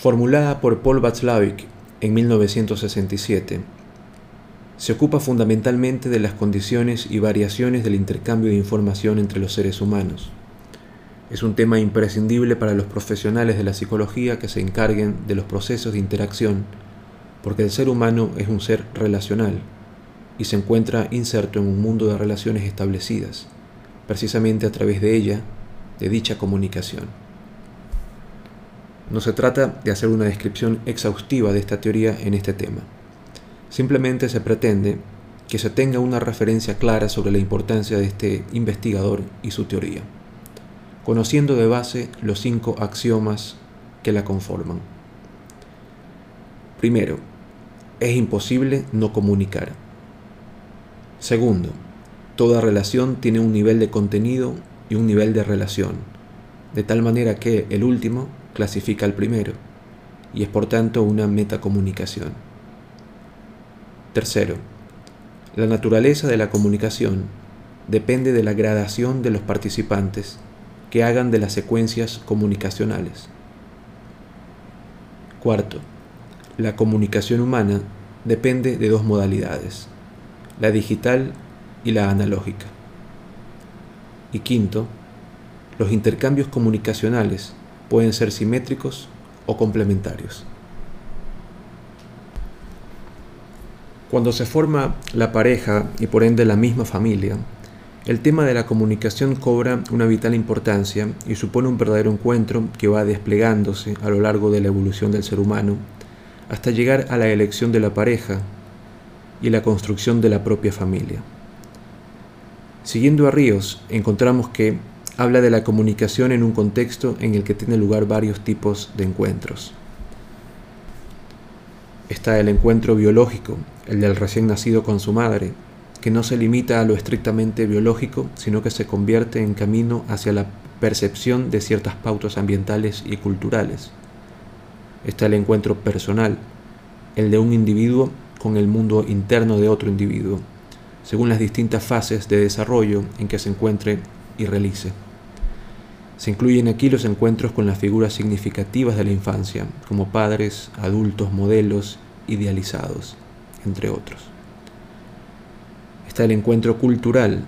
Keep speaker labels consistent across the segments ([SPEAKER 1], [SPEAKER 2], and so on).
[SPEAKER 1] Formulada por Paul Václavic en 1967, se ocupa fundamentalmente de las condiciones y variaciones del intercambio de información entre los seres humanos. Es un tema imprescindible para los profesionales de la psicología que se encarguen de los procesos de interacción, porque el ser humano es un ser relacional y se encuentra inserto en un mundo de relaciones establecidas, precisamente a través de ella, de dicha comunicación. No se trata de hacer una descripción exhaustiva de esta teoría en este tema. Simplemente se pretende que se tenga una referencia clara sobre la importancia de este investigador y su teoría, conociendo de base los cinco axiomas que la conforman. Primero, es imposible no comunicar. Segundo, toda relación tiene un nivel de contenido y un nivel de relación, de tal manera que el último clasifica al primero y es por tanto una metacomunicación. Tercero, la naturaleza de la comunicación depende de la gradación de los participantes que hagan de las secuencias comunicacionales. Cuarto, la comunicación humana depende de dos modalidades, la digital y la analógica. Y quinto, los intercambios comunicacionales pueden ser simétricos o complementarios. Cuando se forma la pareja y por ende la misma familia, el tema de la comunicación cobra una vital importancia y supone un verdadero encuentro que va desplegándose a lo largo de la evolución del ser humano hasta llegar a la elección de la pareja y la construcción de la propia familia. Siguiendo a Ríos, encontramos que habla de la comunicación en un contexto en el que tiene lugar varios tipos de encuentros. Está el encuentro biológico, el del recién nacido con su madre, que no se limita a lo estrictamente biológico, sino que se convierte en camino hacia la percepción de ciertas pautas ambientales y culturales. Está el encuentro personal, el de un individuo con el mundo interno de otro individuo, según las distintas fases de desarrollo en que se encuentre y realice. Se incluyen aquí los encuentros con las figuras significativas de la infancia, como padres, adultos, modelos, idealizados, entre otros. Está el encuentro cultural.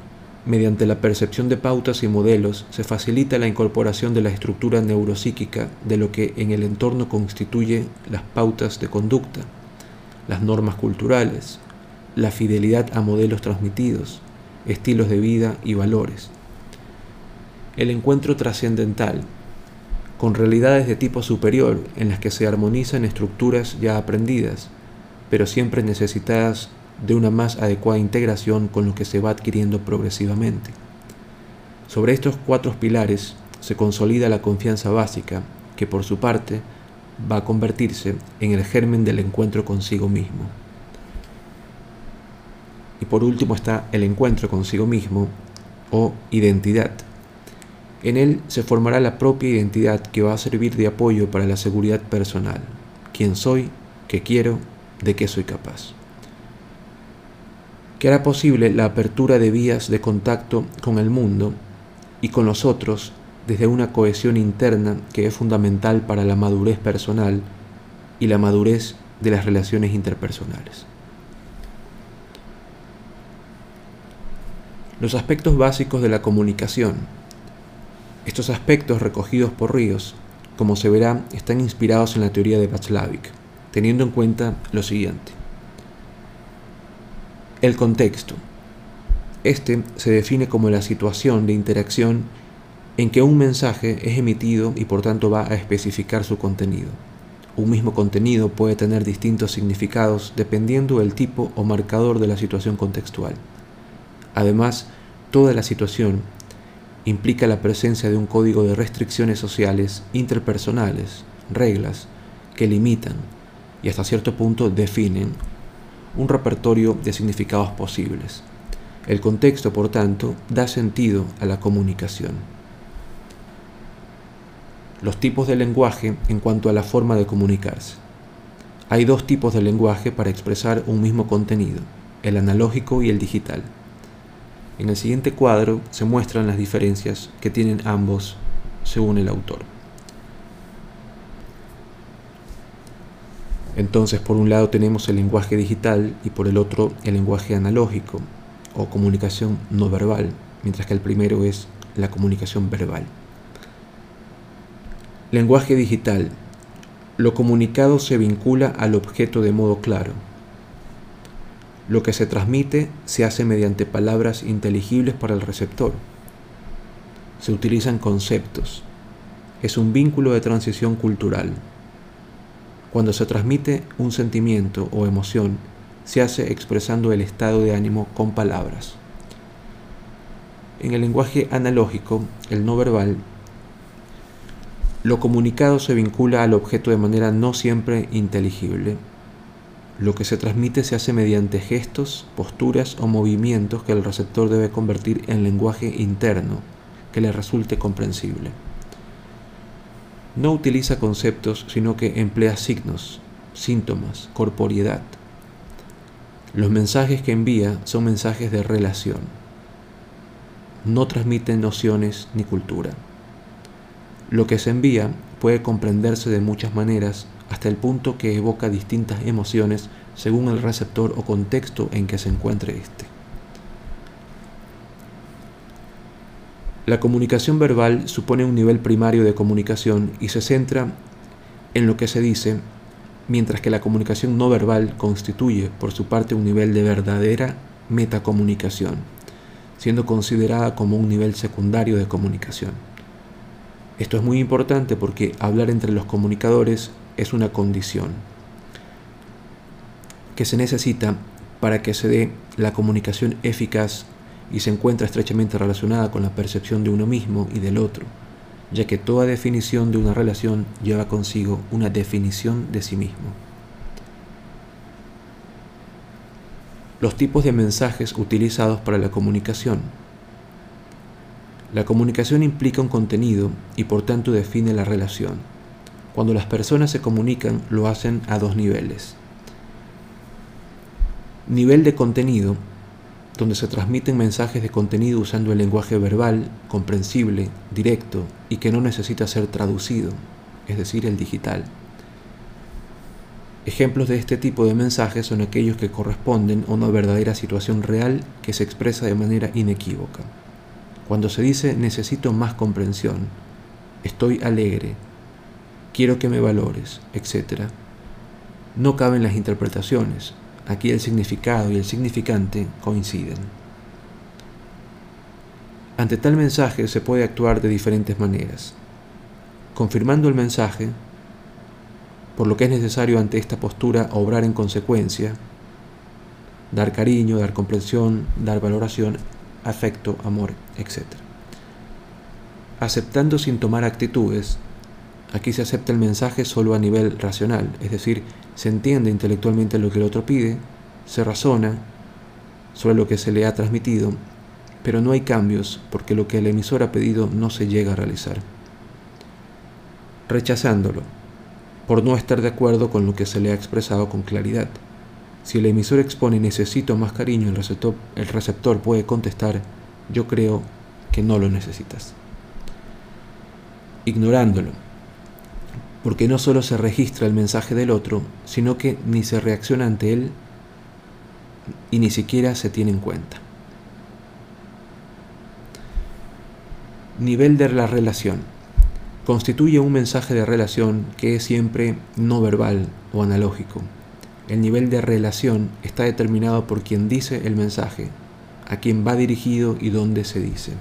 [SPEAKER 1] Mediante la percepción de pautas y modelos se facilita la incorporación de la estructura neuropsíquica de lo que en el entorno constituye las pautas de conducta, las normas culturales, la fidelidad a modelos transmitidos, estilos de vida y valores el encuentro trascendental, con realidades de tipo superior en las que se armonizan estructuras ya aprendidas, pero siempre necesitadas de una más adecuada integración con lo que se va adquiriendo progresivamente. Sobre estos cuatro pilares se consolida la confianza básica, que por su parte va a convertirse en el germen del encuentro consigo mismo. Y por último está el encuentro consigo mismo o identidad en él se formará la propia identidad que va a servir de apoyo para la seguridad personal. ¿Quién soy? ¿Qué quiero? ¿De qué soy capaz? Que hará posible la apertura de vías de contacto con el mundo y con los otros desde una cohesión interna que es fundamental para la madurez personal y la madurez de las relaciones interpersonales. Los aspectos básicos de la comunicación estos aspectos recogidos por Ríos, como se verá, están inspirados en la teoría de Václavic, teniendo en cuenta lo siguiente. El contexto. Este se define como la situación de interacción en que un mensaje es emitido y por tanto va a especificar su contenido. Un mismo contenido puede tener distintos significados dependiendo del tipo o marcador de la situación contextual. Además, toda la situación implica la presencia de un código de restricciones sociales interpersonales, reglas que limitan y hasta cierto punto definen un repertorio de significados posibles. El contexto, por tanto, da sentido a la comunicación. Los tipos de lenguaje en cuanto a la forma de comunicarse. Hay dos tipos de lenguaje para expresar un mismo contenido, el analógico y el digital. En el siguiente cuadro se muestran las diferencias que tienen ambos según el autor. Entonces, por un lado tenemos el lenguaje digital y por el otro el lenguaje analógico o comunicación no verbal, mientras que el primero es la comunicación verbal. Lenguaje digital. Lo comunicado se vincula al objeto de modo claro. Lo que se transmite se hace mediante palabras inteligibles para el receptor. Se utilizan conceptos. Es un vínculo de transición cultural. Cuando se transmite un sentimiento o emoción, se hace expresando el estado de ánimo con palabras. En el lenguaje analógico, el no verbal, lo comunicado se vincula al objeto de manera no siempre inteligible, lo que se transmite se hace mediante gestos, posturas o movimientos que el receptor debe convertir en lenguaje interno que le resulte comprensible. No utiliza conceptos, sino que emplea signos, síntomas, corporeidad. Los mensajes que envía son mensajes de relación. No transmiten nociones ni cultura. Lo que se envía puede comprenderse de muchas maneras hasta el punto que evoca distintas emociones según el receptor o contexto en que se encuentre éste. La comunicación verbal supone un nivel primario de comunicación y se centra en lo que se dice, mientras que la comunicación no verbal constituye, por su parte, un nivel de verdadera metacomunicación, siendo considerada como un nivel secundario de comunicación. Esto es muy importante porque hablar entre los comunicadores es una condición que se necesita para que se dé la comunicación eficaz y se encuentra estrechamente relacionada con la percepción de uno mismo y del otro, ya que toda definición de una relación lleva consigo una definición de sí mismo. Los tipos de mensajes utilizados para la comunicación. La comunicación implica un contenido y por tanto define la relación. Cuando las personas se comunican lo hacen a dos niveles. Nivel de contenido, donde se transmiten mensajes de contenido usando el lenguaje verbal, comprensible, directo y que no necesita ser traducido, es decir, el digital. Ejemplos de este tipo de mensajes son aquellos que corresponden a una verdadera situación real que se expresa de manera inequívoca. Cuando se dice necesito más comprensión, estoy alegre, quiero que me valores, etc. No caben las interpretaciones. Aquí el significado y el significante coinciden. Ante tal mensaje se puede actuar de diferentes maneras. Confirmando el mensaje, por lo que es necesario ante esta postura obrar en consecuencia, dar cariño, dar comprensión, dar valoración, afecto, amor, etc. Aceptando sin tomar actitudes, Aquí se acepta el mensaje solo a nivel racional, es decir, se entiende intelectualmente lo que el otro pide, se razona sobre lo que se le ha transmitido, pero no hay cambios porque lo que el emisor ha pedido no se llega a realizar. Rechazándolo, por no estar de acuerdo con lo que se le ha expresado con claridad. Si el emisor expone necesito más cariño, el receptor, el receptor puede contestar yo creo que no lo necesitas. Ignorándolo porque no solo se registra el mensaje del otro, sino que ni se reacciona ante él y ni siquiera se tiene en cuenta. Nivel de la relación. Constituye un mensaje de relación que es siempre no verbal o analógico. El nivel de relación está determinado por quien dice el mensaje, a quien va dirigido y dónde se dice.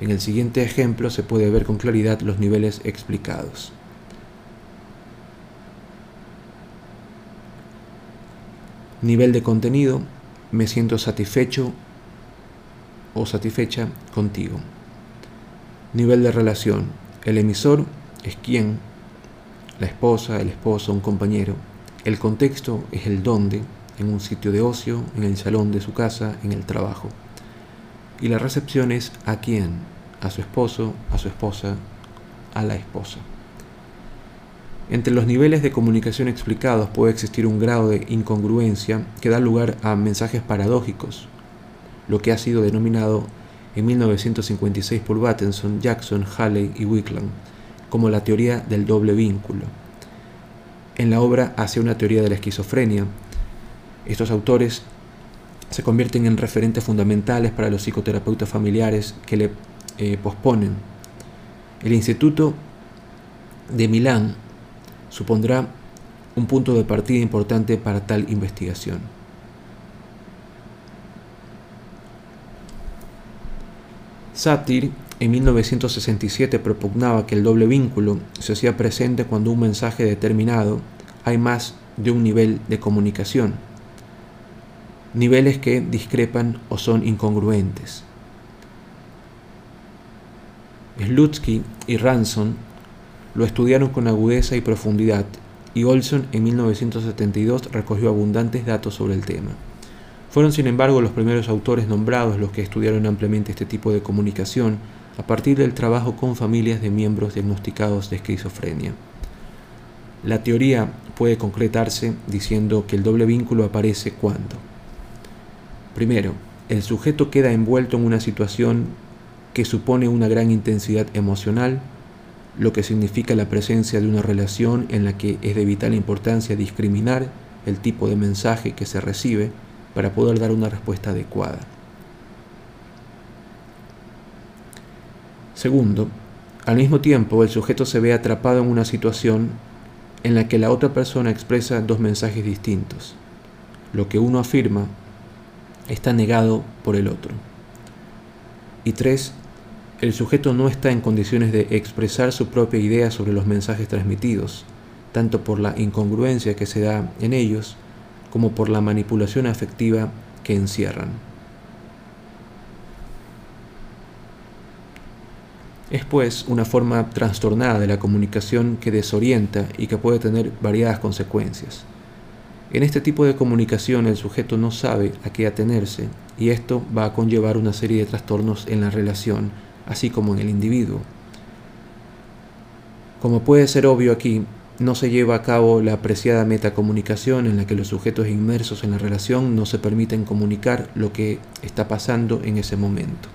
[SPEAKER 1] En el siguiente ejemplo se puede ver con claridad los niveles explicados. Nivel de contenido, me siento satisfecho o satisfecha contigo. Nivel de relación, el emisor es quien, la esposa, el esposo, un compañero. El contexto es el dónde, en un sitio de ocio, en el salón de su casa, en el trabajo. Y la recepción es a quién, a su esposo, a su esposa, a la esposa. Entre los niveles de comunicación explicados puede existir un grado de incongruencia que da lugar a mensajes paradójicos, lo que ha sido denominado en 1956 por Battenson, Jackson, Halley y Wickland como la teoría del doble vínculo. en la obra Hacia una teoría de la esquizofrenia. Estos autores se convierten en referentes fundamentales para los psicoterapeutas familiares que le eh, posponen. El Instituto de Milán supondrá un punto de partida importante para tal investigación. Satir en 1967 propugnaba que el doble vínculo se hacía presente cuando un mensaje determinado hay más de un nivel de comunicación, niveles que discrepan o son incongruentes. Slutsky y Ranson lo estudiaron con agudeza y profundidad y Olson en 1972 recogió abundantes datos sobre el tema. Fueron sin embargo los primeros autores nombrados los que estudiaron ampliamente este tipo de comunicación a partir del trabajo con familias de miembros diagnosticados de esquizofrenia. La teoría puede concretarse diciendo que el doble vínculo aparece cuando, primero, el sujeto queda envuelto en una situación que supone una gran intensidad emocional, lo que significa la presencia de una relación en la que es de vital importancia discriminar el tipo de mensaje que se recibe para poder dar una respuesta adecuada. Segundo, al mismo tiempo el sujeto se ve atrapado en una situación en la que la otra persona expresa dos mensajes distintos. Lo que uno afirma está negado por el otro. Y tres, el sujeto no está en condiciones de expresar su propia idea sobre los mensajes transmitidos, tanto por la incongruencia que se da en ellos como por la manipulación afectiva que encierran. Es pues una forma trastornada de la comunicación que desorienta y que puede tener variadas consecuencias. En este tipo de comunicación el sujeto no sabe a qué atenerse y esto va a conllevar una serie de trastornos en la relación, así como en el individuo. Como puede ser obvio aquí, no se lleva a cabo la apreciada metacomunicación en la que los sujetos inmersos en la relación no se permiten comunicar lo que está pasando en ese momento.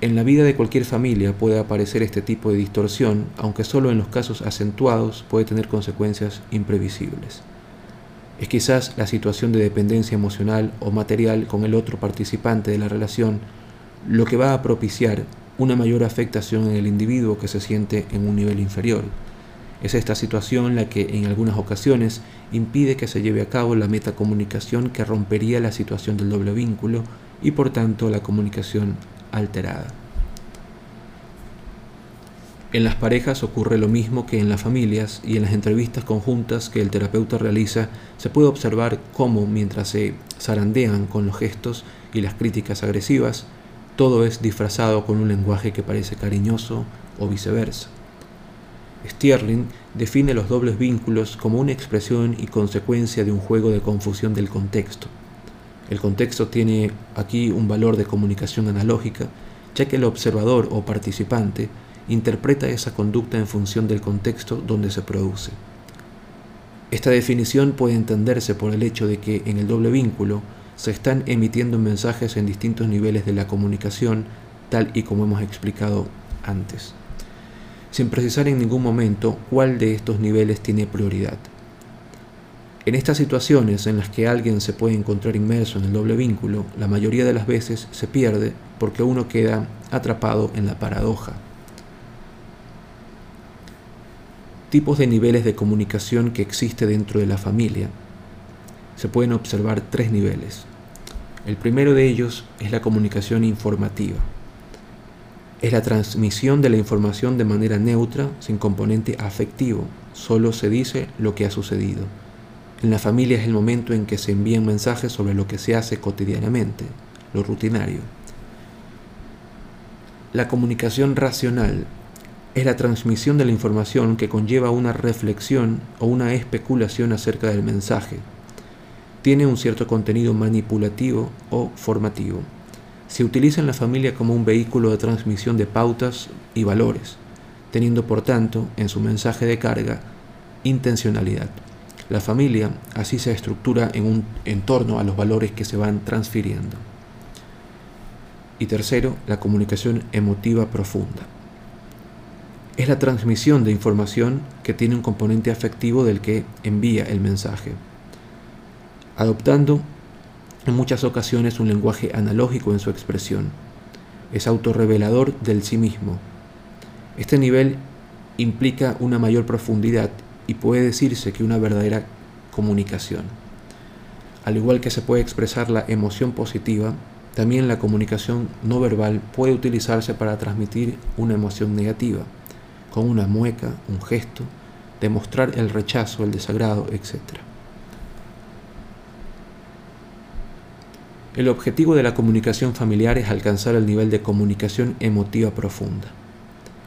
[SPEAKER 1] En la vida de cualquier familia puede aparecer este tipo de distorsión, aunque solo en los casos acentuados puede tener consecuencias imprevisibles. Es quizás la situación de dependencia emocional o material con el otro participante de la relación lo que va a propiciar una mayor afectación en el individuo que se siente en un nivel inferior. Es esta situación la que en algunas ocasiones impide que se lleve a cabo la metacomunicación que rompería la situación del doble vínculo y por tanto la comunicación alterada. En las parejas ocurre lo mismo que en las familias y en las entrevistas conjuntas que el terapeuta realiza se puede observar cómo mientras se zarandean con los gestos y las críticas agresivas, todo es disfrazado con un lenguaje que parece cariñoso o viceversa. Stirling define los dobles vínculos como una expresión y consecuencia de un juego de confusión del contexto. El contexto tiene aquí un valor de comunicación analógica, ya que el observador o participante interpreta esa conducta en función del contexto donde se produce. Esta definición puede entenderse por el hecho de que en el doble vínculo se están emitiendo mensajes en distintos niveles de la comunicación, tal y como hemos explicado antes, sin precisar en ningún momento cuál de estos niveles tiene prioridad. En estas situaciones en las que alguien se puede encontrar inmerso en el doble vínculo, la mayoría de las veces se pierde porque uno queda atrapado en la paradoja. Tipos de niveles de comunicación que existe dentro de la familia. Se pueden observar tres niveles. El primero de ellos es la comunicación informativa. Es la transmisión de la información de manera neutra, sin componente afectivo. Solo se dice lo que ha sucedido en la familia es el momento en que se envían mensajes sobre lo que se hace cotidianamente, lo rutinario. La comunicación racional es la transmisión de la información que conlleva una reflexión o una especulación acerca del mensaje. Tiene un cierto contenido manipulativo o formativo. Se utiliza en la familia como un vehículo de transmisión de pautas y valores, teniendo por tanto en su mensaje de carga intencionalidad. La familia así se estructura en un entorno a los valores que se van transfiriendo. Y tercero, la comunicación emotiva profunda. es la transmisión de información que tiene un componente afectivo del que envía el mensaje, adoptando en muchas ocasiones un lenguaje analógico en su expresión. Es autorrevelador del sí mismo. Este nivel implica una mayor profundidad y puede decirse que una verdadera comunicación. Al igual que se puede expresar la emoción positiva, también la comunicación no verbal puede utilizarse para transmitir una emoción negativa con una mueca, un gesto, demostrar el rechazo, el desagrado, etc. El objetivo de la comunicación familiar es alcanzar el nivel de comunicación emotiva profunda.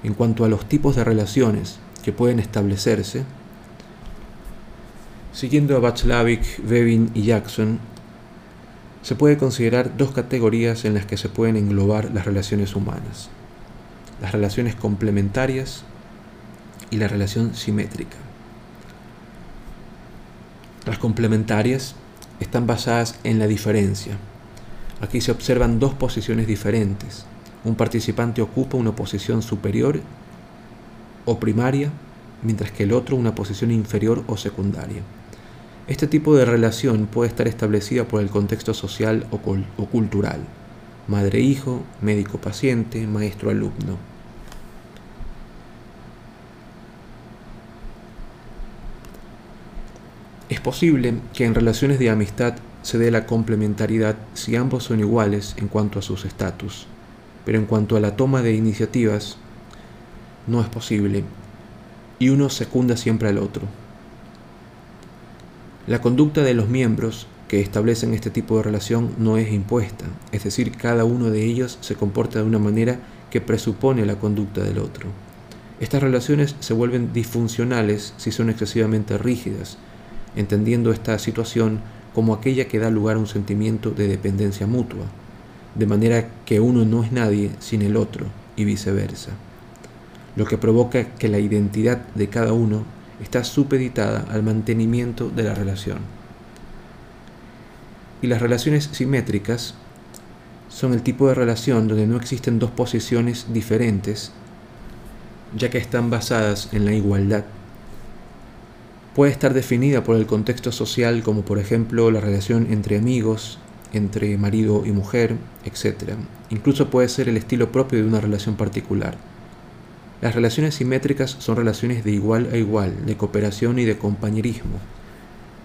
[SPEAKER 1] En cuanto a los tipos de relaciones que pueden establecerse, siguiendo a Baclavik, Bevin y Jackson, se puede considerar dos categorías en las que se pueden englobar las relaciones humanas. Las relaciones complementarias y la relación simétrica. Las complementarias están basadas en la diferencia. Aquí se observan dos posiciones diferentes. Un participante ocupa una posición superior o primaria, mientras que el otro una posición inferior o secundaria. Este tipo de relación puede estar establecida por el contexto social o, cultural, madre-hijo, médico-paciente, maestro-alumno. Es posible que en relaciones de amistad se dé la complementariedad si ambos son iguales en cuanto a sus estatus, pero en cuanto a la toma de iniciativas, no es posible y uno secunda siempre al otro. La conducta de los miembros que establecen este tipo de relación no es impuesta, es decir, cada uno de ellos se comporta de una manera que presupone la conducta del otro. Estas relaciones se vuelven disfuncionales si son excesivamente rígidas, entendiendo esta situación como aquella que da lugar a un sentimiento de dependencia mutua, de manera que uno no es nadie sin el otro y viceversa, lo que provoca que la identidad de cada uno está supeditada al mantenimiento de la relación. Y las relaciones simétricas son el tipo de relación donde no existen dos posiciones diferentes, ya que están basadas en la igualdad puede estar definida por el contexto social como por ejemplo la relación entre amigos, entre marido y mujer, etc. Incluso puede ser el estilo propio de una relación particular. Las relaciones simétricas son relaciones de igual a igual, de cooperación y de compañerismo.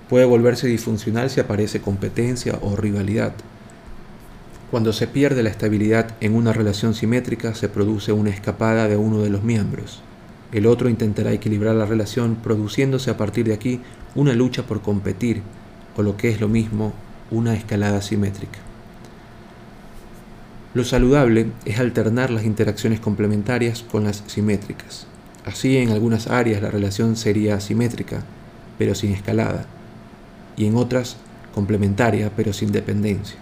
[SPEAKER 1] Puede volverse disfuncional si aparece competencia o rivalidad. Cuando se pierde la estabilidad en una relación simétrica se produce una escapada de uno de los miembros. El otro intentará equilibrar la relación, produciéndose a partir de aquí una lucha por competir, o lo que es lo mismo, una escalada simétrica. Lo saludable es alternar las interacciones complementarias con las simétricas. Así en algunas áreas la relación sería simétrica, pero sin escalada, y en otras complementaria, pero sin dependencia.